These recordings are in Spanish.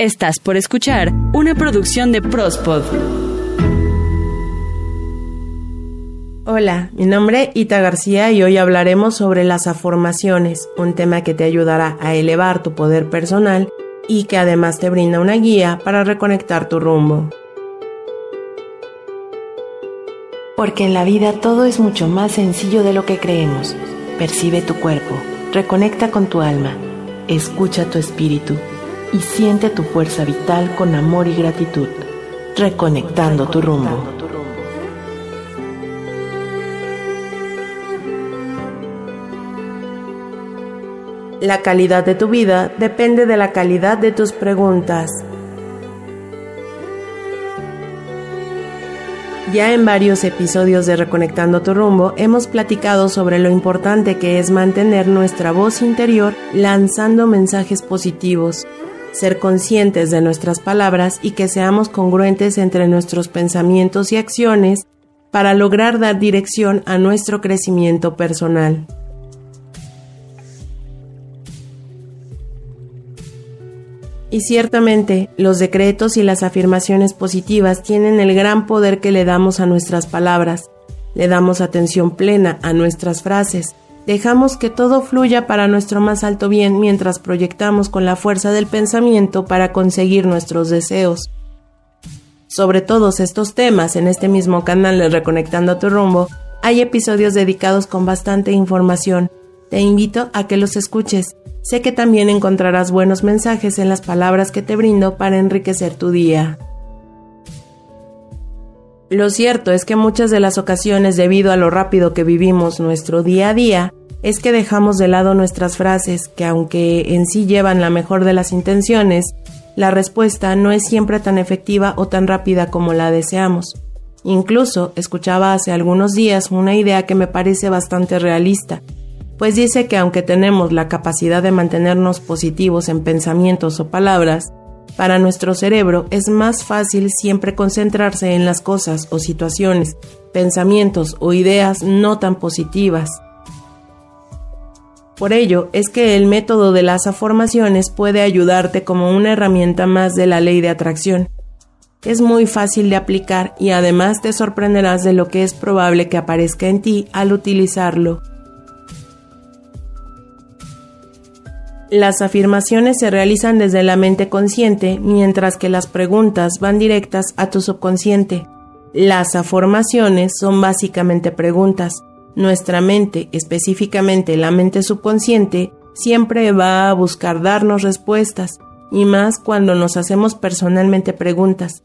Estás por escuchar una producción de Prospod. Hola, mi nombre es Ita García y hoy hablaremos sobre las afirmaciones, un tema que te ayudará a elevar tu poder personal y que además te brinda una guía para reconectar tu rumbo. Porque en la vida todo es mucho más sencillo de lo que creemos. Percibe tu cuerpo, reconecta con tu alma, escucha tu espíritu y siente tu fuerza vital con amor y gratitud, reconectando tu rumbo. La calidad de tu vida depende de la calidad de tus preguntas. Ya en varios episodios de Reconectando tu rumbo hemos platicado sobre lo importante que es mantener nuestra voz interior lanzando mensajes positivos, ser conscientes de nuestras palabras y que seamos congruentes entre nuestros pensamientos y acciones para lograr dar dirección a nuestro crecimiento personal. Y ciertamente, los decretos y las afirmaciones positivas tienen el gran poder que le damos a nuestras palabras. Le damos atención plena a nuestras frases, Dejamos que todo fluya para nuestro más alto bien mientras proyectamos con la fuerza del pensamiento para conseguir nuestros deseos. Sobre todos estos temas en este mismo canal de Reconectando a tu rumbo, hay episodios dedicados con bastante información. Te invito a que los escuches. Sé que también encontrarás buenos mensajes en las palabras que te brindo para enriquecer tu día. Lo cierto es que muchas de las ocasiones, debido a lo rápido que vivimos nuestro día a día, es que dejamos de lado nuestras frases que aunque en sí llevan la mejor de las intenciones, la respuesta no es siempre tan efectiva o tan rápida como la deseamos. Incluso escuchaba hace algunos días una idea que me parece bastante realista, pues dice que aunque tenemos la capacidad de mantenernos positivos en pensamientos o palabras, para nuestro cerebro es más fácil siempre concentrarse en las cosas o situaciones, pensamientos o ideas no tan positivas. Por ello es que el método de las afirmaciones puede ayudarte como una herramienta más de la ley de atracción. Es muy fácil de aplicar y además te sorprenderás de lo que es probable que aparezca en ti al utilizarlo. Las afirmaciones se realizan desde la mente consciente, mientras que las preguntas van directas a tu subconsciente. Las afirmaciones son básicamente preguntas, nuestra mente, específicamente la mente subconsciente, siempre va a buscar darnos respuestas, y más cuando nos hacemos personalmente preguntas.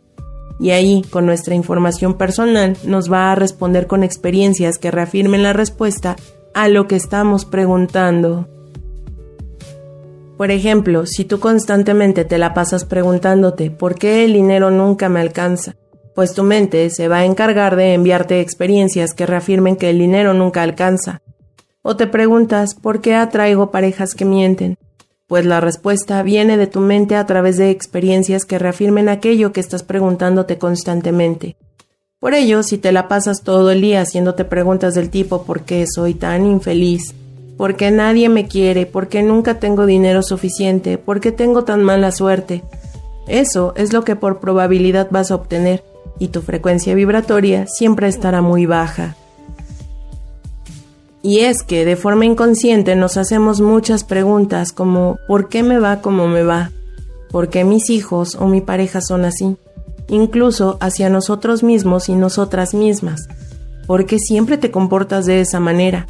Y ahí, con nuestra información personal, nos va a responder con experiencias que reafirmen la respuesta a lo que estamos preguntando. Por ejemplo, si tú constantemente te la pasas preguntándote ¿por qué el dinero nunca me alcanza? Pues tu mente se va a encargar de enviarte experiencias que reafirmen que el dinero nunca alcanza. O te preguntas por qué atraigo parejas que mienten, pues la respuesta viene de tu mente a través de experiencias que reafirmen aquello que estás preguntándote constantemente. Por ello, si te la pasas todo el día haciéndote preguntas del tipo ¿por qué soy tan infeliz? ¿Por qué nadie me quiere? ¿Por qué nunca tengo dinero suficiente? ¿Por qué tengo tan mala suerte? Eso es lo que por probabilidad vas a obtener y tu frecuencia vibratoria siempre estará muy baja. Y es que de forma inconsciente nos hacemos muchas preguntas como ¿por qué me va como me va? ¿Por qué mis hijos o mi pareja son así? Incluso hacia nosotros mismos y nosotras mismas. ¿Por qué siempre te comportas de esa manera?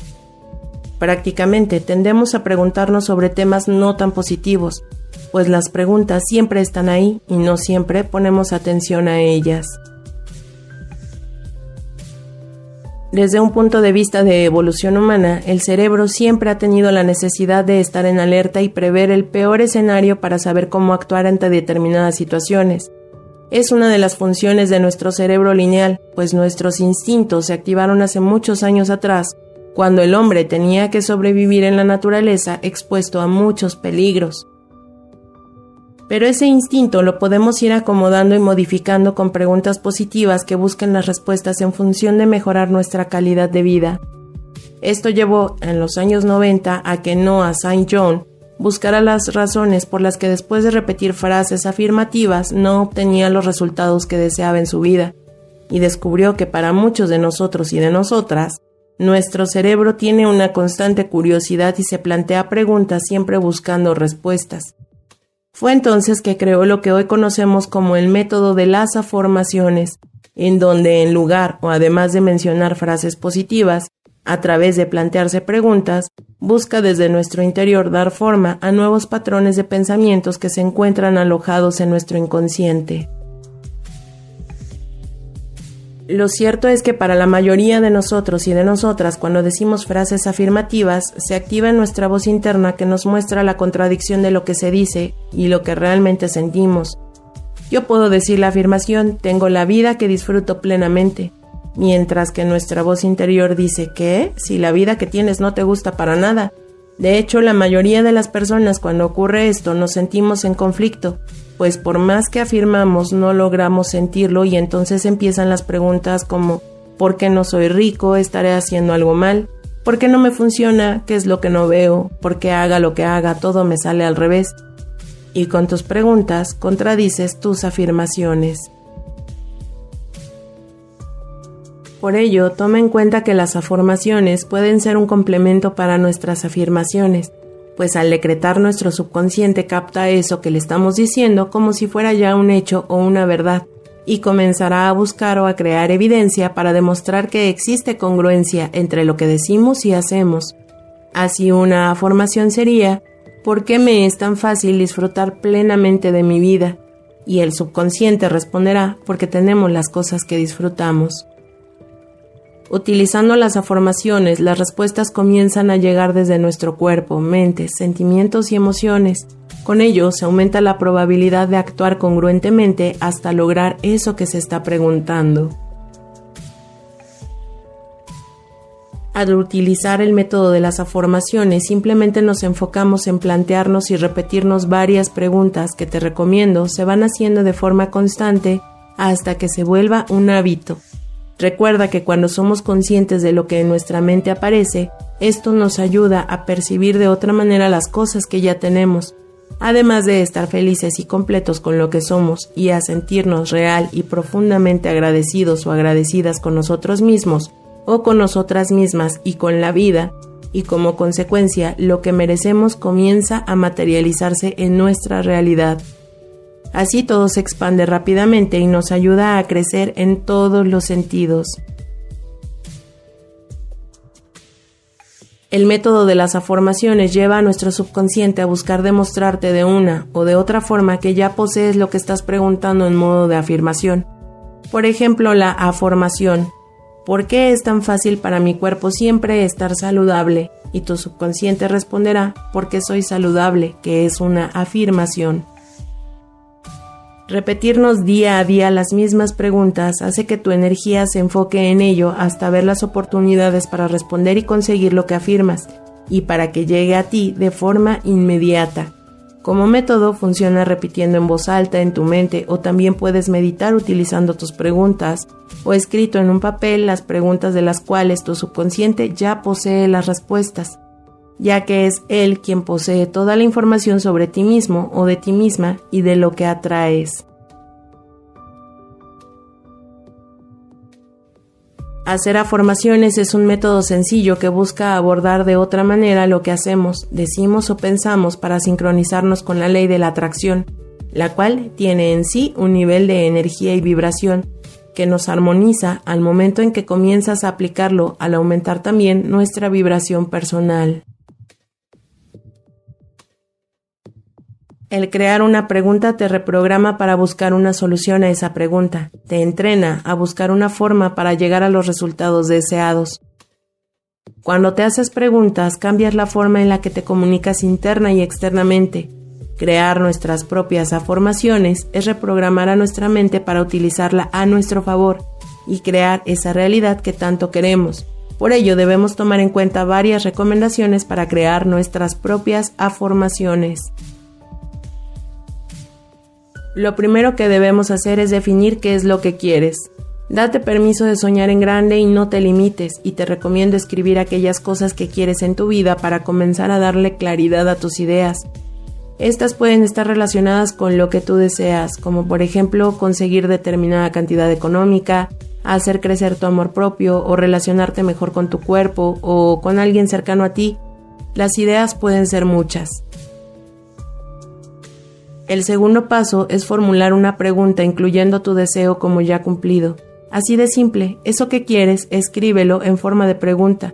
Prácticamente tendemos a preguntarnos sobre temas no tan positivos, pues las preguntas siempre están ahí y no siempre ponemos atención a ellas. Desde un punto de vista de evolución humana, el cerebro siempre ha tenido la necesidad de estar en alerta y prever el peor escenario para saber cómo actuar ante determinadas situaciones. Es una de las funciones de nuestro cerebro lineal, pues nuestros instintos se activaron hace muchos años atrás, cuando el hombre tenía que sobrevivir en la naturaleza expuesto a muchos peligros. Pero ese instinto lo podemos ir acomodando y modificando con preguntas positivas que busquen las respuestas en función de mejorar nuestra calidad de vida. Esto llevó en los años 90 a que Noah St. John, buscara las razones por las que después de repetir frases afirmativas no obtenía los resultados que deseaba en su vida, y descubrió que para muchos de nosotros y de nosotras, nuestro cerebro tiene una constante curiosidad y se plantea preguntas siempre buscando respuestas. Fue entonces que creó lo que hoy conocemos como el método de las afirmaciones, en donde en lugar o además de mencionar frases positivas, a través de plantearse preguntas, busca desde nuestro interior dar forma a nuevos patrones de pensamientos que se encuentran alojados en nuestro inconsciente. Lo cierto es que para la mayoría de nosotros y de nosotras, cuando decimos frases afirmativas, se activa en nuestra voz interna que nos muestra la contradicción de lo que se dice y lo que realmente sentimos. Yo puedo decir la afirmación, tengo la vida que disfruto plenamente, mientras que nuestra voz interior dice que, si la vida que tienes no te gusta para nada. De hecho, la mayoría de las personas cuando ocurre esto nos sentimos en conflicto, pues por más que afirmamos no logramos sentirlo y entonces empiezan las preguntas como ¿por qué no soy rico? ¿Estaré haciendo algo mal? ¿Por qué no me funciona? ¿Qué es lo que no veo? ¿Por qué haga lo que haga todo me sale al revés? Y con tus preguntas contradices tus afirmaciones. Por ello, toma en cuenta que las afirmaciones pueden ser un complemento para nuestras afirmaciones, pues al decretar nuestro subconsciente capta eso que le estamos diciendo como si fuera ya un hecho o una verdad, y comenzará a buscar o a crear evidencia para demostrar que existe congruencia entre lo que decimos y hacemos. Así una afirmación sería, ¿por qué me es tan fácil disfrutar plenamente de mi vida? Y el subconsciente responderá, porque tenemos las cosas que disfrutamos. Utilizando las afirmaciones, las respuestas comienzan a llegar desde nuestro cuerpo, mente, sentimientos y emociones. Con ello se aumenta la probabilidad de actuar congruentemente hasta lograr eso que se está preguntando. Al utilizar el método de las afirmaciones, simplemente nos enfocamos en plantearnos y repetirnos varias preguntas que te recomiendo se van haciendo de forma constante hasta que se vuelva un hábito. Recuerda que cuando somos conscientes de lo que en nuestra mente aparece, esto nos ayuda a percibir de otra manera las cosas que ya tenemos, además de estar felices y completos con lo que somos y a sentirnos real y profundamente agradecidos o agradecidas con nosotros mismos o con nosotras mismas y con la vida, y como consecuencia lo que merecemos comienza a materializarse en nuestra realidad. Así todo se expande rápidamente y nos ayuda a crecer en todos los sentidos. El método de las afirmaciones lleva a nuestro subconsciente a buscar demostrarte de una o de otra forma que ya posees lo que estás preguntando en modo de afirmación. Por ejemplo, la afirmación. ¿Por qué es tan fácil para mi cuerpo siempre estar saludable? Y tu subconsciente responderá, porque soy saludable, que es una afirmación. Repetirnos día a día las mismas preguntas hace que tu energía se enfoque en ello hasta ver las oportunidades para responder y conseguir lo que afirmas, y para que llegue a ti de forma inmediata. Como método funciona repitiendo en voz alta en tu mente o también puedes meditar utilizando tus preguntas o escrito en un papel las preguntas de las cuales tu subconsciente ya posee las respuestas ya que es Él quien posee toda la información sobre ti mismo o de ti misma y de lo que atraes. Hacer afirmaciones es un método sencillo que busca abordar de otra manera lo que hacemos, decimos o pensamos para sincronizarnos con la ley de la atracción, la cual tiene en sí un nivel de energía y vibración que nos armoniza al momento en que comienzas a aplicarlo al aumentar también nuestra vibración personal. El crear una pregunta te reprograma para buscar una solución a esa pregunta, te entrena a buscar una forma para llegar a los resultados deseados. Cuando te haces preguntas, cambias la forma en la que te comunicas interna y externamente. Crear nuestras propias afirmaciones es reprogramar a nuestra mente para utilizarla a nuestro favor y crear esa realidad que tanto queremos. Por ello debemos tomar en cuenta varias recomendaciones para crear nuestras propias afirmaciones. Lo primero que debemos hacer es definir qué es lo que quieres. Date permiso de soñar en grande y no te limites, y te recomiendo escribir aquellas cosas que quieres en tu vida para comenzar a darle claridad a tus ideas. Estas pueden estar relacionadas con lo que tú deseas, como por ejemplo conseguir determinada cantidad económica, hacer crecer tu amor propio o relacionarte mejor con tu cuerpo o con alguien cercano a ti. Las ideas pueden ser muchas. El segundo paso es formular una pregunta incluyendo tu deseo como ya cumplido. Así de simple, eso que quieres, escríbelo en forma de pregunta.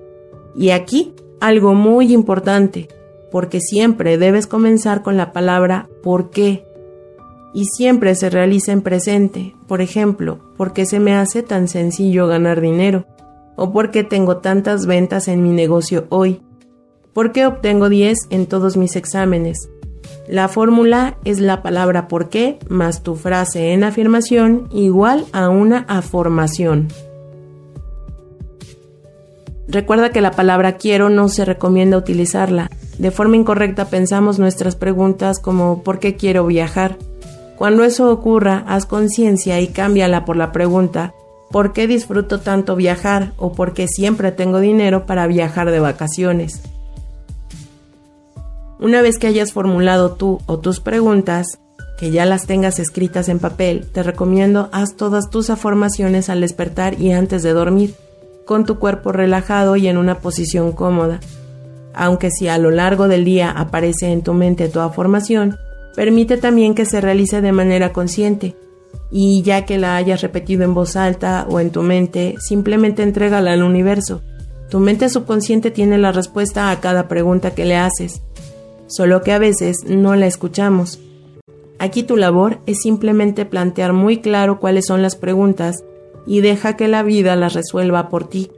Y aquí, algo muy importante, porque siempre debes comenzar con la palabra ¿por qué? Y siempre se realiza en presente, por ejemplo, ¿por qué se me hace tan sencillo ganar dinero? ¿O por qué tengo tantas ventas en mi negocio hoy? ¿Por qué obtengo 10 en todos mis exámenes? La fórmula es la palabra por qué más tu frase en afirmación igual a una afirmación. Recuerda que la palabra quiero no se recomienda utilizarla. De forma incorrecta pensamos nuestras preguntas como ¿por qué quiero viajar? Cuando eso ocurra, haz conciencia y cámbiala por la pregunta ¿por qué disfruto tanto viajar? o ¿por qué siempre tengo dinero para viajar de vacaciones? Una vez que hayas formulado tú o tus preguntas, que ya las tengas escritas en papel, te recomiendo haz todas tus afirmaciones al despertar y antes de dormir, con tu cuerpo relajado y en una posición cómoda. Aunque si a lo largo del día aparece en tu mente tu afirmación, permite también que se realice de manera consciente, y ya que la hayas repetido en voz alta o en tu mente, simplemente entrégala al universo. Tu mente subconsciente tiene la respuesta a cada pregunta que le haces solo que a veces no la escuchamos. Aquí tu labor es simplemente plantear muy claro cuáles son las preguntas y deja que la vida las resuelva por ti.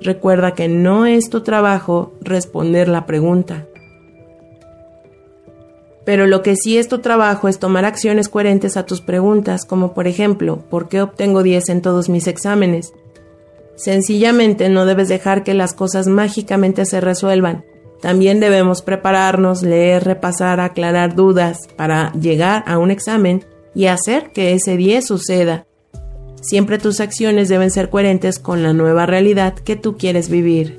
Recuerda que no es tu trabajo responder la pregunta. Pero lo que sí es tu trabajo es tomar acciones coherentes a tus preguntas, como por ejemplo, ¿por qué obtengo 10 en todos mis exámenes? Sencillamente no debes dejar que las cosas mágicamente se resuelvan, también debemos prepararnos, leer, repasar, aclarar dudas para llegar a un examen y hacer que ese 10 suceda. Siempre tus acciones deben ser coherentes con la nueva realidad que tú quieres vivir.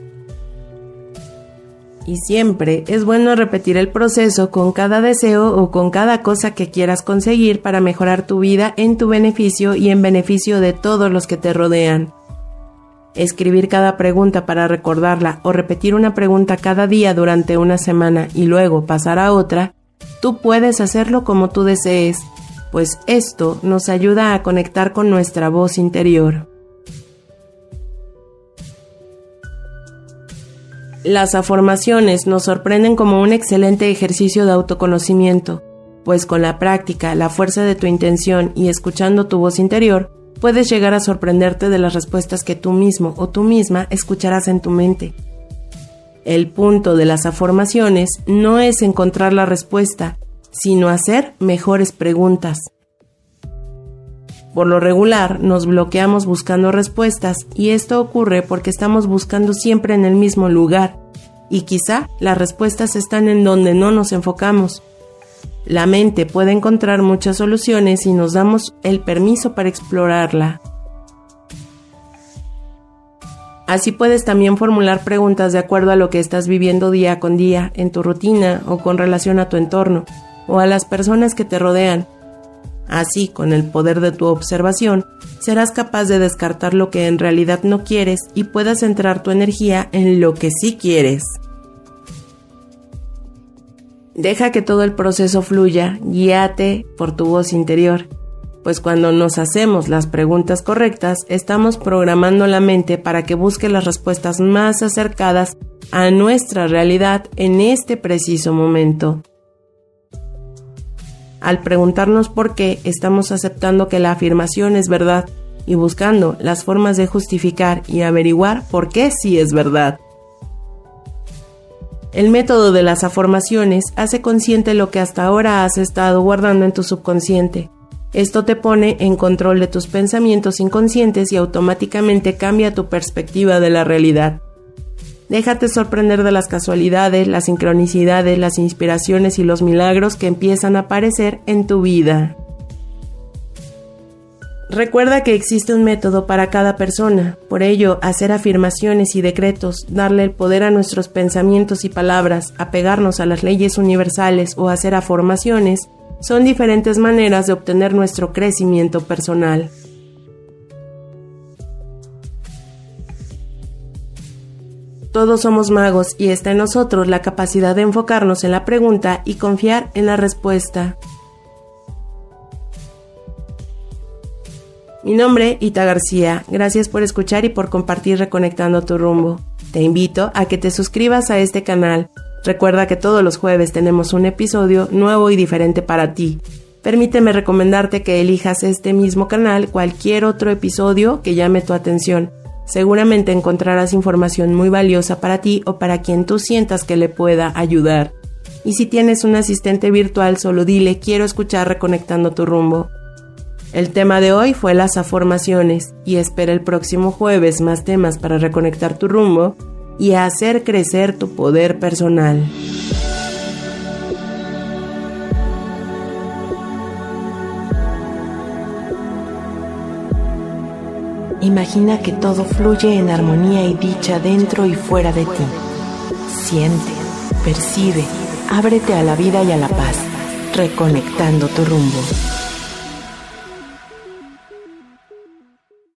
Y siempre es bueno repetir el proceso con cada deseo o con cada cosa que quieras conseguir para mejorar tu vida en tu beneficio y en beneficio de todos los que te rodean escribir cada pregunta para recordarla o repetir una pregunta cada día durante una semana y luego pasar a otra, tú puedes hacerlo como tú desees, pues esto nos ayuda a conectar con nuestra voz interior. Las afirmaciones nos sorprenden como un excelente ejercicio de autoconocimiento, pues con la práctica, la fuerza de tu intención y escuchando tu voz interior, puedes llegar a sorprenderte de las respuestas que tú mismo o tú misma escucharás en tu mente. El punto de las afirmaciones no es encontrar la respuesta, sino hacer mejores preguntas. Por lo regular nos bloqueamos buscando respuestas y esto ocurre porque estamos buscando siempre en el mismo lugar y quizá las respuestas están en donde no nos enfocamos. La mente puede encontrar muchas soluciones si nos damos el permiso para explorarla. Así puedes también formular preguntas de acuerdo a lo que estás viviendo día con día, en tu rutina o con relación a tu entorno, o a las personas que te rodean. Así, con el poder de tu observación, serás capaz de descartar lo que en realidad no quieres y puedas centrar tu energía en lo que sí quieres. Deja que todo el proceso fluya, guíate por tu voz interior, pues cuando nos hacemos las preguntas correctas, estamos programando la mente para que busque las respuestas más acercadas a nuestra realidad en este preciso momento. Al preguntarnos por qué, estamos aceptando que la afirmación es verdad y buscando las formas de justificar y averiguar por qué sí es verdad. El método de las afirmaciones hace consciente lo que hasta ahora has estado guardando en tu subconsciente. Esto te pone en control de tus pensamientos inconscientes y automáticamente cambia tu perspectiva de la realidad. Déjate sorprender de las casualidades, las sincronicidades, las inspiraciones y los milagros que empiezan a aparecer en tu vida. Recuerda que existe un método para cada persona, por ello hacer afirmaciones y decretos, darle el poder a nuestros pensamientos y palabras, apegarnos a las leyes universales o hacer afirmaciones, son diferentes maneras de obtener nuestro crecimiento personal. Todos somos magos y está en nosotros la capacidad de enfocarnos en la pregunta y confiar en la respuesta. Mi nombre, Ita García. Gracias por escuchar y por compartir Reconectando tu rumbo. Te invito a que te suscribas a este canal. Recuerda que todos los jueves tenemos un episodio nuevo y diferente para ti. Permíteme recomendarte que elijas este mismo canal cualquier otro episodio que llame tu atención. Seguramente encontrarás información muy valiosa para ti o para quien tú sientas que le pueda ayudar. Y si tienes un asistente virtual, solo dile quiero escuchar Reconectando tu rumbo. El tema de hoy fue las afirmaciones y espera el próximo jueves más temas para reconectar tu rumbo y hacer crecer tu poder personal. Imagina que todo fluye en armonía y dicha dentro y fuera de ti. Siente, percibe, ábrete a la vida y a la paz, reconectando tu rumbo.